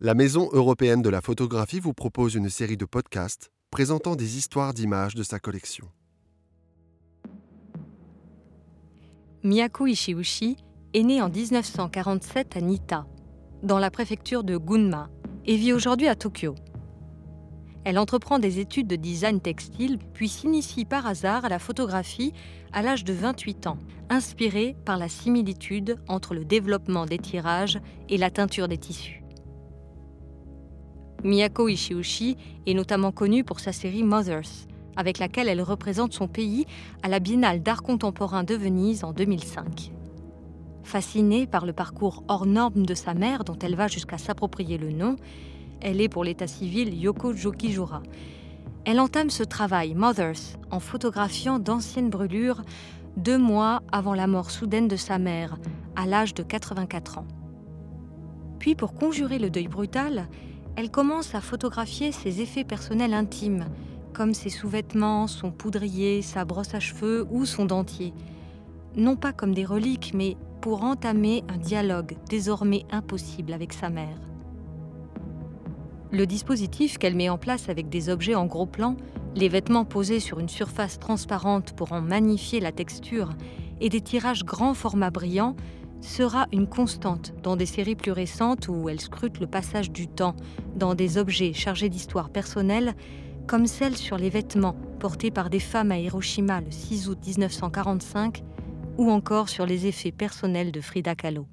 La Maison européenne de la photographie vous propose une série de podcasts présentant des histoires d'images de sa collection. Miyako Ishiushi est née en 1947 à Nita, dans la préfecture de Gunma, et vit aujourd'hui à Tokyo. Elle entreprend des études de design textile, puis s'initie par hasard à la photographie à l'âge de 28 ans, inspirée par la similitude entre le développement des tirages et la teinture des tissus. Miyako Ishiushi est notamment connue pour sa série Mothers, avec laquelle elle représente son pays à la Biennale d'art contemporain de Venise en 2005. Fascinée par le parcours hors norme de sa mère, dont elle va jusqu'à s'approprier le nom, elle est pour l'état civil Yoko Jokijura. Elle entame ce travail, Mothers, en photographiant d'anciennes brûlures deux mois avant la mort soudaine de sa mère, à l'âge de 84 ans. Puis, pour conjurer le deuil brutal, elle commence à photographier ses effets personnels intimes, comme ses sous-vêtements, son poudrier, sa brosse à cheveux ou son dentier. Non pas comme des reliques, mais pour entamer un dialogue désormais impossible avec sa mère. Le dispositif qu'elle met en place avec des objets en gros plan, les vêtements posés sur une surface transparente pour en magnifier la texture et des tirages grand format brillants sera une constante dans des séries plus récentes où elle scrute le passage du temps dans des objets chargés d'histoires personnelles, comme celle sur les vêtements portés par des femmes à Hiroshima le 6 août 1945, ou encore sur les effets personnels de Frida Kahlo.